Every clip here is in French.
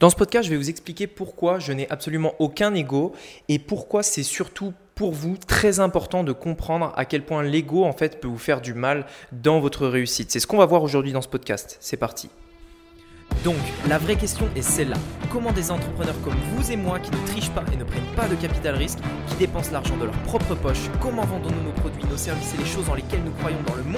Dans ce podcast, je vais vous expliquer pourquoi je n'ai absolument aucun ego et pourquoi c'est surtout pour vous très important de comprendre à quel point l'ego en fait peut vous faire du mal dans votre réussite. C'est ce qu'on va voir aujourd'hui dans ce podcast. C'est parti. Donc, la vraie question est celle-là. Comment des entrepreneurs comme vous et moi qui ne trichent pas et ne prennent pas de capital risque, qui dépensent l'argent de leur propre poche, comment vendons-nous nos produits, nos services et les choses dans lesquelles nous croyons dans le monde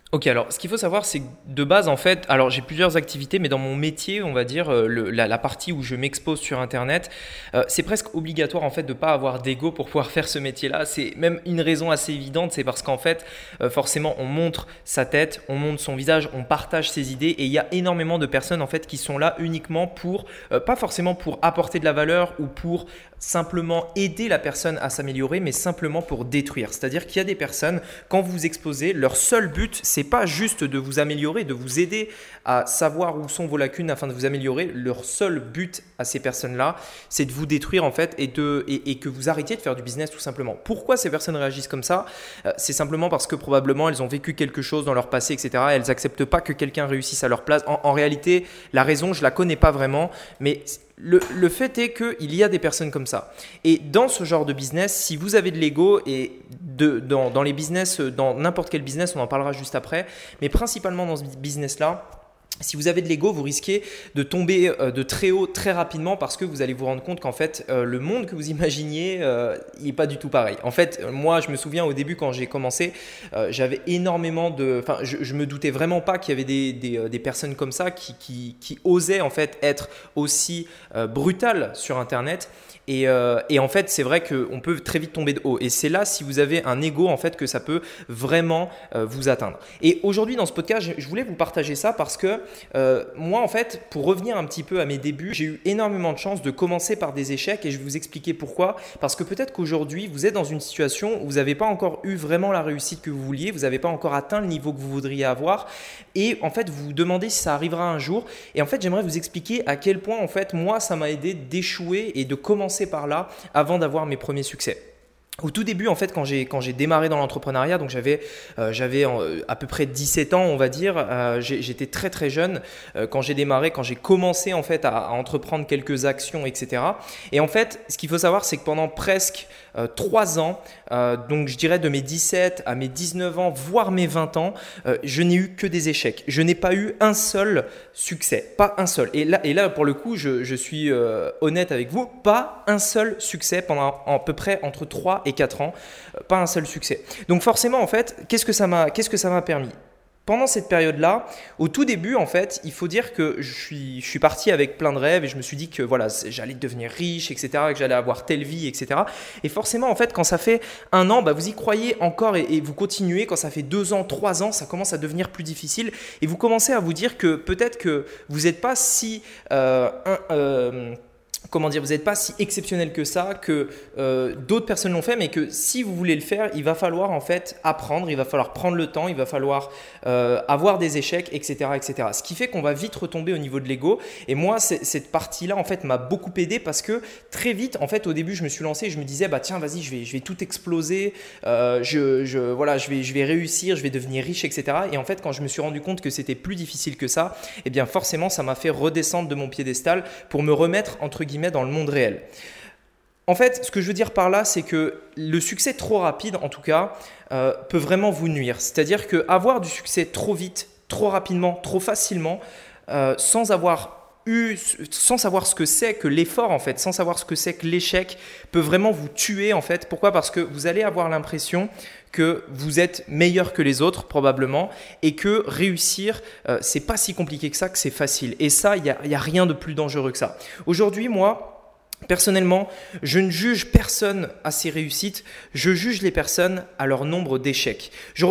Ok, alors ce qu'il faut savoir, c'est que de base, en fait, alors j'ai plusieurs activités, mais dans mon métier, on va dire, euh, la, partie où je m'expose sur Internet, euh, c'est presque obligatoire en fait de ne pas avoir d'ego pour pouvoir faire ce métier-là. C'est même une raison assez évidente, c'est parce qu'en fait, euh, forcément, on montre sa tête, on montre son visage, on partage ses idées, et il y a énormément de personnes en fait qui sont là uniquement pour, pas forcément pour apporter de la valeur ou pour simplement aider la personne à s'améliorer, mais simplement pour détruire. C'est-à-dire qu'il y a des personnes, quand vous vous exposez, leur seul but, c'est pas juste de vous améliorer, de vous aider à savoir où sont vos lacunes afin de vous améliorer. Leur seul but à ces personnes-là, c'est de vous détruire en fait et, de, et, que vous arrêtiez de faire du business tout simplement. Pourquoi ces personnes réagissent comme ça? Euh, C'est simplement parce que probablement elles ont vécu quelque chose dans leur passé, etc. Elles n'acceptent pas que quelqu'un réussisse à leur place. En, en réalité, la raison, je la connais pas vraiment, mais le, fait est qu'il y a des personnes comme ça. Et dans ce genre de business, si vous avez de l'ego, et dans, les business, dans n'importe quel business, on en parlera juste après, mais principalement dans ce business-là, si vous avez de l'ego, vous risquez de tomber euh, de très haut très rapidement parce que vous allez vous rendre compte qu'en fait, euh, le monde que vous imaginiez, euh, il n'est pas du tout pareil. En fait, moi, je me souviens au début quand j'ai commencé, j'avais énormément de... Enfin, je, je, me doutais vraiment pas qu'il y avait des, des, personnes comme ça qui, qui, osaient en fait être aussi brutales sur Internet. Et, et, en fait, c'est vrai qu'on peut très vite tomber de haut. Et c'est là, si vous avez un ego, en fait, que ça peut vraiment vous atteindre. Et aujourd'hui, dans ce podcast, je voulais vous partager ça parce que euh, moi, en fait, pour revenir un petit peu à mes débuts, j'ai eu énormément de chance de commencer par des échecs et je vais vous expliquer pourquoi. Parce que peut-être qu'aujourd'hui, vous êtes dans une situation où vous n'avez pas encore eu vraiment la réussite que vous vouliez, vous n'avez pas encore atteint le niveau que vous voudriez avoir et en fait, vous vous demandez si ça arrivera un jour. Et en fait, j'aimerais vous expliquer à quel point, en fait, moi, ça m'a aidé d'échouer et de commencer par là avant d'avoir mes premiers succès. Au tout début, en fait, quand j'ai quand j'ai démarré dans l'entrepreneuriat, donc j'avais euh, j'avais euh, à peu près 17 ans, on va dire. Euh, j'étais très très jeune quand j'ai démarré, quand j'ai commencé en fait à, entreprendre quelques actions, etc. Et en fait, ce qu'il faut savoir, c'est que pendant presque 3 ans, donc je dirais de mes 17 à mes 19 ans, voire mes 20 ans, je n'ai eu que des échecs. Je n'ai pas eu un seul succès, pas un seul. Et là, et là pour le coup, je, je suis honnête avec vous, pas un seul succès pendant à peu près entre 3 et 4 ans, euh, pas un seul succès. Donc forcément, en fait, qu'est-ce que ça m'a, qu'est-ce que permis? Pendant cette période-là, au tout début, en fait, il faut dire que je suis, je parti avec plein de rêves et je me suis dit que voilà, j'allais devenir riche, etc., que j'allais avoir telle vie, etc. Et forcément, en fait, quand ça fait un an, bah, vous y croyez encore et, vous continuez. Quand ça fait deux ans, trois ans, ça commence à devenir plus difficile et vous commencez à vous dire que peut-être que vous n'êtes pas si euh, euh, comment dire, vous n'êtes pas si exceptionnel que ça, que euh, d'autres personnes l'ont fait, mais que si vous voulez le faire, il va falloir en fait apprendre, il va falloir prendre le temps, il va falloir euh, avoir des échecs, etc., etc. Ce qui fait qu'on va vite retomber au niveau de l'ego. Et moi, cette partie-là, en fait, m'a beaucoup aidé parce que très vite, en fait, au début, je me suis lancé, je me disais, bah tiens, vas-y, je vais, tout exploser, euh, je, je, voilà, je vais, je vais réussir, je vais devenir riche, etc. Et en fait, quand je me suis rendu compte que c'était plus difficile que ça, eh bien, forcément, ça m'a fait redescendre de mon piédestal pour me remettre entre guillemets dans le monde réel. En fait, ce que je veux dire par là, c'est que le succès trop rapide, en tout cas, euh, peut vraiment vous nuire. C'est-à-dire qu'avoir du succès trop vite, trop rapidement, trop facilement, euh, sans avoir sans savoir ce que c'est que l'effort en fait, sans savoir ce que c'est que l'échec, peut vraiment vous tuer en fait. Pourquoi? Parce que vous allez avoir l'impression que vous êtes meilleur que les autres probablement et que réussir euh, c'est pas si compliqué que ça, que c'est facile. Et ça, il n'y a, a rien de plus dangereux que ça. Aujourd'hui, moi, Personnellement, je ne juge personne à ses réussites, je juge les personnes à leur nombre d'échecs. Je,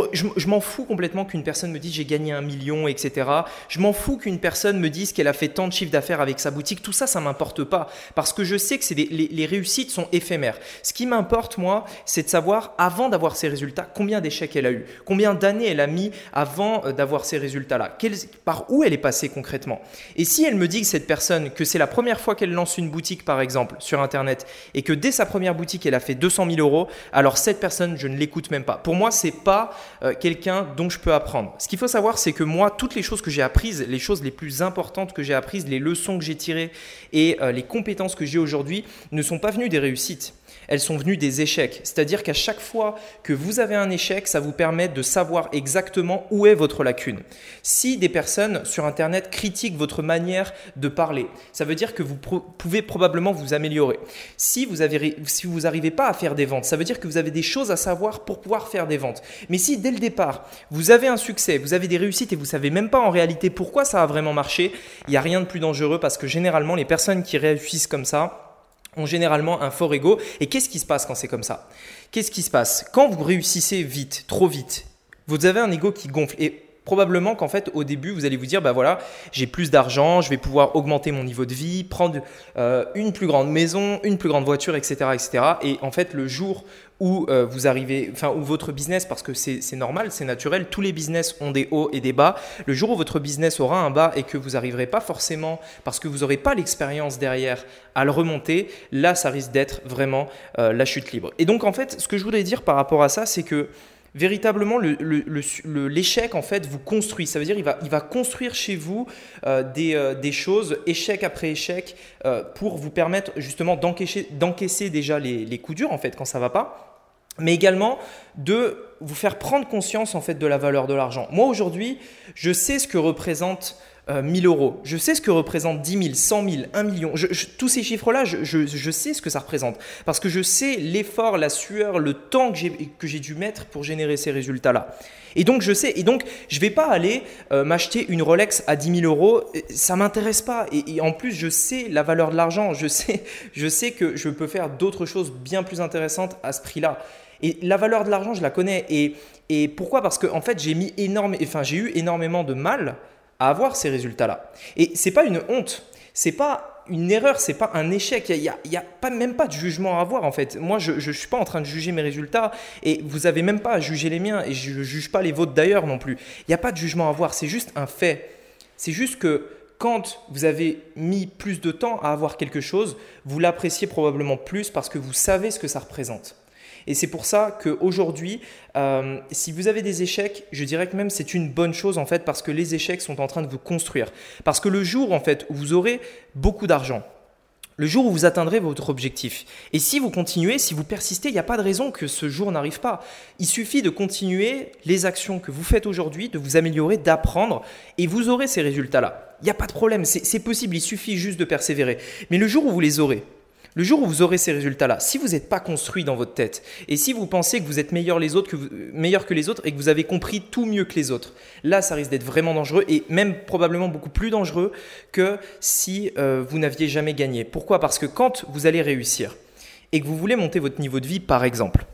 m'en fous complètement qu'une personne me dise j'ai gagné un million, etc. Je m'en fous qu'une personne me dise qu'elle a fait tant de chiffre d'affaires avec sa boutique. Tout ça, ça m'importe pas parce que je sais que les, les, réussites sont éphémères. Ce qui m'importe, moi, c'est de savoir, avant d'avoir ces résultats, combien d'échecs elle a eu, combien d'années elle a mis avant euh, d'avoir ces résultats-là, par où elle est passée concrètement. Et si elle me dit que cette personne, que c'est la première fois qu'elle lance une boutique, par exemple, sur Internet, et que dès sa première boutique, elle a fait 200 000 euros, alors cette personne, je ne l'écoute même pas. Pour moi, c'est pas euh, quelqu'un dont je peux apprendre. Ce qu'il faut savoir, c'est que moi, toutes les choses que j'ai apprises, les choses les plus importantes que j'ai apprises, les leçons que j'ai tirées et euh, les compétences que j'ai aujourd'hui, ne sont pas venues des réussites elles sont venues des échecs. C'est-à-dire qu'à chaque fois que vous avez un échec, ça vous permet de savoir exactement où est votre lacune. Si des personnes sur Internet critiquent votre manière de parler, ça veut dire que vous pouvez probablement vous améliorer. Si vous n'arrivez pas à faire des ventes, ça veut dire que vous avez des choses à savoir pour pouvoir faire des ventes. Mais si dès le départ, vous avez un succès, vous avez des réussites et vous savez même pas en réalité pourquoi ça a vraiment marché, il n'y a rien de plus dangereux parce que généralement les personnes qui réussissent comme ça, ont généralement un fort ego. Et qu'est-ce qui se passe quand c'est comme ça? Qu'est-ce qui se passe? Quand vous réussissez vite, trop vite, vous avez un ego qui gonfle. Et probablement qu'en fait, au début, vous allez vous dire, bah voilà, j'ai plus d'argent, je vais pouvoir augmenter mon niveau de vie, prendre euh, une plus grande maison, une plus grande voiture, etc., etc. Et en fait, le jour où euh, vous arrivez, enfin, où votre business, parce que c'est normal, c'est naturel, tous les business ont des hauts et des bas. Le jour où votre business aura un bas et que vous n'arriverez pas forcément, parce que vous n'aurez pas l'expérience derrière à le remonter, là, ça risque d'être vraiment euh, la chute libre. Et donc, en fait, ce que je voudrais dire par rapport à ça, c'est que véritablement l'échec en fait vous construit. Ça veut dire il va, construire chez vous euh, des, des, choses échec après échec pour vous permettre justement d'encaisser déjà les, les coups durs en fait quand ça va pas mais également de vous faire prendre conscience en fait de la valeur de l'argent. Moi aujourd'hui, je sais ce que représente 1000 euh, euros, je sais ce que représente 10 000, 100 000, 1 million. tous ces chiffres-là, je, sais ce que ça représente parce que je sais l'effort, la sueur, le temps que j'ai dû mettre pour générer ces résultats-là. Et donc je sais, et donc je vais pas aller euh, m'acheter une Rolex à 10 000 euros, ça m'intéresse pas. Et, en plus, je sais la valeur de l'argent, je sais, je sais que je peux faire d'autres choses bien plus intéressantes à ce prix-là. Et la valeur de l'argent, je la connais. Et, pourquoi? Parce qu'en en fait, j'ai mis énorme, enfin, j'ai eu énormément de mal avoir ces résultats-là. Et c'est pas une honte, c'est pas une erreur, c'est pas un échec. Il n'y a, y a, pas, même pas de jugement à avoir en fait. Moi, je ne suis pas en train de juger mes résultats et vous avez même pas à juger les miens et je ne juge pas les vôtres d'ailleurs non plus. Il n'y a pas de jugement à avoir, c'est juste un fait. C'est juste que quand vous avez mis plus de temps à avoir quelque chose, vous l'appréciez probablement plus parce que vous savez ce que ça représente. Et c'est pour ça qu'aujourd'hui, euh, si vous avez des échecs, je dirais que même c'est une bonne chose en fait parce que les échecs sont en train de vous construire. Parce que le jour en fait où vous aurez beaucoup d'argent, le jour où vous atteindrez votre objectif. Et si vous continuez, si vous persistez, il n'y a pas de raison que ce jour n'arrive pas. Il suffit de continuer les actions que vous faites aujourd'hui, de vous améliorer, d'apprendre, et vous aurez ces résultats-là. Il n'y a pas de problème, c'est possible, il suffit juste de persévérer. Mais le jour où vous les aurez, le jour où vous aurez ces résultats-là, si vous n'êtes pas construit dans votre tête et si vous pensez que vous êtes meilleur, les autres, que meilleur que les autres et que vous avez compris tout mieux que les autres, là, ça risque d'être vraiment dangereux et même probablement beaucoup plus dangereux que si euh, vous n'aviez jamais gagné. Pourquoi? Parce que quand vous allez réussir et que vous voulez monter votre niveau de vie, par exemple,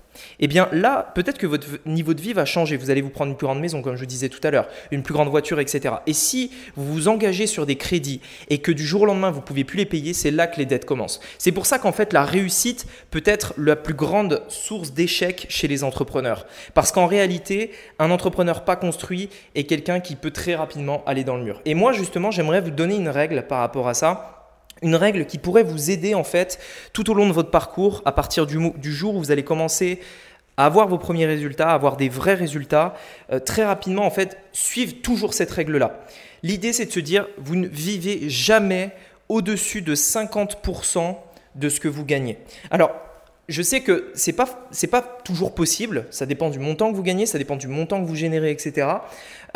eh bien là, peut-être que votre niveau de vie va changer. Vous allez vous prendre une plus grande maison, comme je disais tout à l'heure, une plus grande voiture, etc. Et si vous vous engagez sur des crédits et que du jour au lendemain, vous ne pouvez plus les payer, c'est là que les dettes commencent. C'est pour ça qu'en fait, la réussite peut être la plus grande source d'échec chez les entrepreneurs. Parce qu'en réalité, un entrepreneur pas construit est quelqu'un qui peut très rapidement aller dans le mur. Et moi, justement, j'aimerais vous donner une règle par rapport à ça une règle qui pourrait vous aider en fait tout au long de votre parcours à partir du, jour où vous allez commencer à avoir vos premiers résultats, à avoir des vrais résultats, euh, très rapidement en fait, suivre toujours cette règle-là. L'idée c'est de se dire, vous ne vivez jamais au-dessus de 50% de ce que vous gagnez. Alors, je sais que ce n'est pas, toujours possible, ça dépend du montant que vous gagnez, ça dépend du montant que vous générez, etc.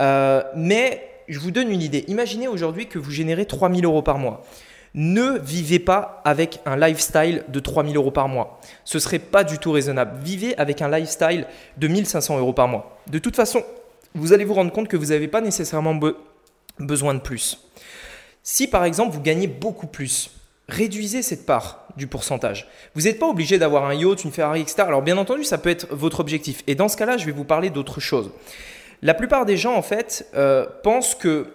Euh, mais je vous donne une idée. Imaginez aujourd'hui que vous générez 3000 euros par mois ne vivez pas avec un lifestyle de 3000 euros par mois. Ce serait pas du tout raisonnable. Vivez avec un lifestyle de 1500 euros par mois. De toute façon, vous allez vous rendre compte que vous n'avez pas nécessairement besoin de plus. Si par exemple vous gagnez beaucoup plus, réduisez cette part du pourcentage. Vous n'êtes pas obligé d'avoir un yacht, une Ferrari, etc. Alors bien entendu, ça peut être votre objectif. Et dans ce cas-là, je vais vous parler d'autre chose. La plupart des gens, en fait, euh, pensent que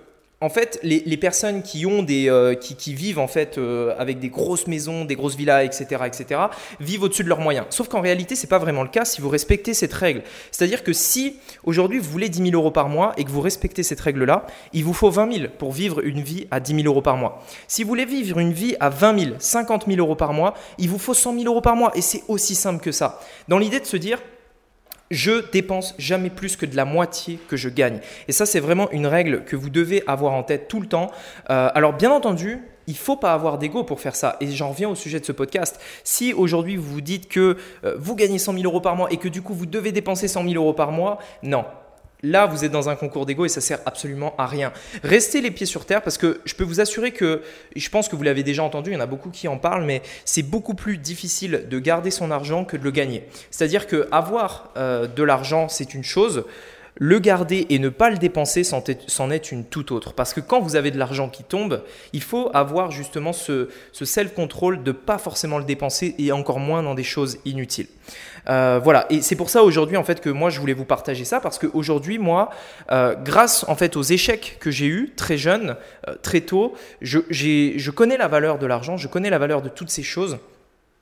en fait, les, personnes qui ont des, euh, qui, vivent en fait euh, avec des grosses maisons, des grosses villas, etc., etc., vivent au-dessus de leurs moyens. Sauf qu'en réalité, c'est pas vraiment le cas si vous respectez cette règle. C'est-à-dire que si aujourd'hui vous voulez 10 000 euros par mois et que vous respectez cette règle-là, il vous faut 20 000 pour vivre une vie à 10 000 euros par mois. Si vous voulez vivre une vie à 20 000, 50 000 euros par mois, il vous faut 100 000 euros par mois. Et c'est aussi simple que ça. Dans l'idée de se dire, je dépense jamais plus que de la moitié que je gagne. Et ça, c'est vraiment une règle que vous devez avoir en tête tout le temps. Euh, alors, bien entendu, il faut pas avoir d'ego pour faire ça. Et j'en reviens au sujet de ce podcast. Si aujourd'hui vous vous dites que euh, vous gagnez 100 000 euros par mois et que du coup vous devez dépenser 100 000 euros par mois, non. Là, vous êtes dans un concours d'ego et ça sert absolument à rien. Restez les pieds sur terre parce que je peux vous assurer que, je pense que vous l'avez déjà entendu, il y en a beaucoup qui en parlent, mais c'est beaucoup plus difficile de garder son argent que de le gagner. C'est-à-dire que avoir euh, de l'argent, c'est une chose. Le garder et ne pas le dépenser, c'en est une toute autre. Parce que quand vous avez de l'argent qui tombe, il faut avoir justement ce, self-control de pas forcément le dépenser et encore moins dans des choses inutiles. Euh, voilà, et c'est pour ça aujourd'hui en fait que moi je voulais vous partager ça parce qu'aujourd'hui moi, euh, grâce en fait aux échecs que j'ai eus très jeune, euh, très tôt, je connais la valeur de l'argent, je connais la valeur de toutes ces choses.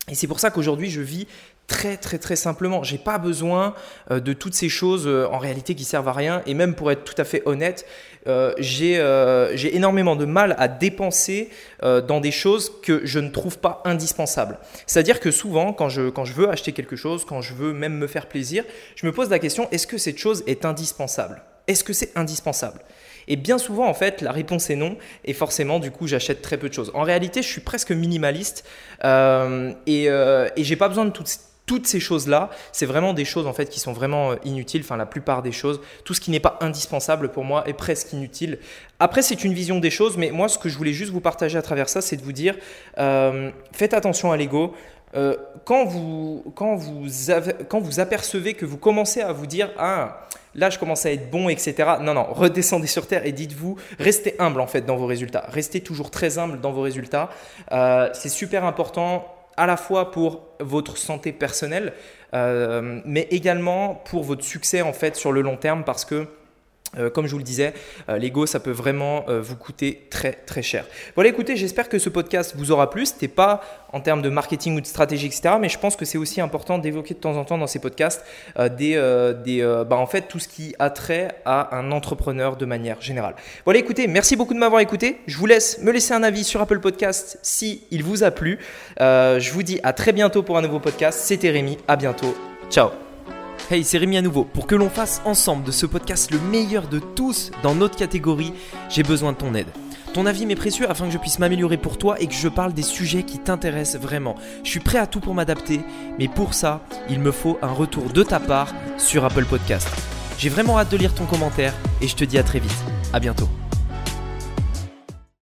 Et c'est pour ça qu'aujourd'hui je vis très très très simplement. J'ai pas besoin euh, de toutes ces choses euh, en réalité qui servent à rien. Et même pour être tout à fait honnête, euh, j'ai énormément de mal à dépenser dans des choses que je ne trouve pas indispensables. C'est-à-dire que souvent, quand je, quand je veux acheter quelque chose, quand je veux même me faire plaisir, je me pose la question est-ce que cette chose est indispensable? Est-ce que c'est indispensable? Et bien souvent, en fait, la réponse est non. Et forcément, du coup, j'achète très peu de choses. En réalité, je suis presque minimaliste et, euh, et j'ai pas besoin de toutes, toutes ces choses-là. C'est vraiment des choses en fait qui sont vraiment euh, inutiles. Enfin, la plupart des choses, tout ce qui n'est pas indispensable pour moi est presque inutile. Après, c'est une vision des choses, mais moi, ce que je voulais juste vous partager à travers ça, c'est de vous dire, euh, faites attention à l'ego. quand, vous, quand, vous quand vous apercevez que vous commencez à vous dire, ah, là je commence à être bon, etc. Non, non, redescendez sur terre et dites-vous, restez humble en fait dans vos résultats. Restez toujours très humble dans vos résultats. Euh, c'est super important à la fois pour votre santé personnelle, euh, mais également pour votre succès en fait sur le long terme parce que euh, comme je vous le disais, euh, l'ego, ça peut vraiment euh, vous coûter très très cher. Voilà, écoutez, j'espère que ce podcast vous aura plu. C'était pas en termes de marketing ou de stratégie, etc. Mais je pense que c'est aussi important d'évoquer de temps en temps dans ces podcasts des, des bah, en fait, tout ce qui a trait à un entrepreneur de manière générale. Voilà, écoutez, merci beaucoup de m'avoir écouté. Je vous laisse me laisser un avis sur Apple Podcast si il vous a plu. je vous dis à très bientôt pour un nouveau podcast. C'était Rémi. À bientôt. Ciao. Hey, c'est Rémi à nouveau. Pour que l'on fasse ensemble de ce podcast le meilleur de tous dans notre catégorie, j'ai besoin de ton aide. Ton avis m'est précieux afin que je puisse m'améliorer pour toi et que je parle des sujets qui t'intéressent vraiment. Je suis prêt à tout pour m'adapter, mais pour ça, il me faut un retour de ta part sur Apple Podcast. J'ai vraiment hâte de lire ton commentaire et je te dis à très vite. À bientôt.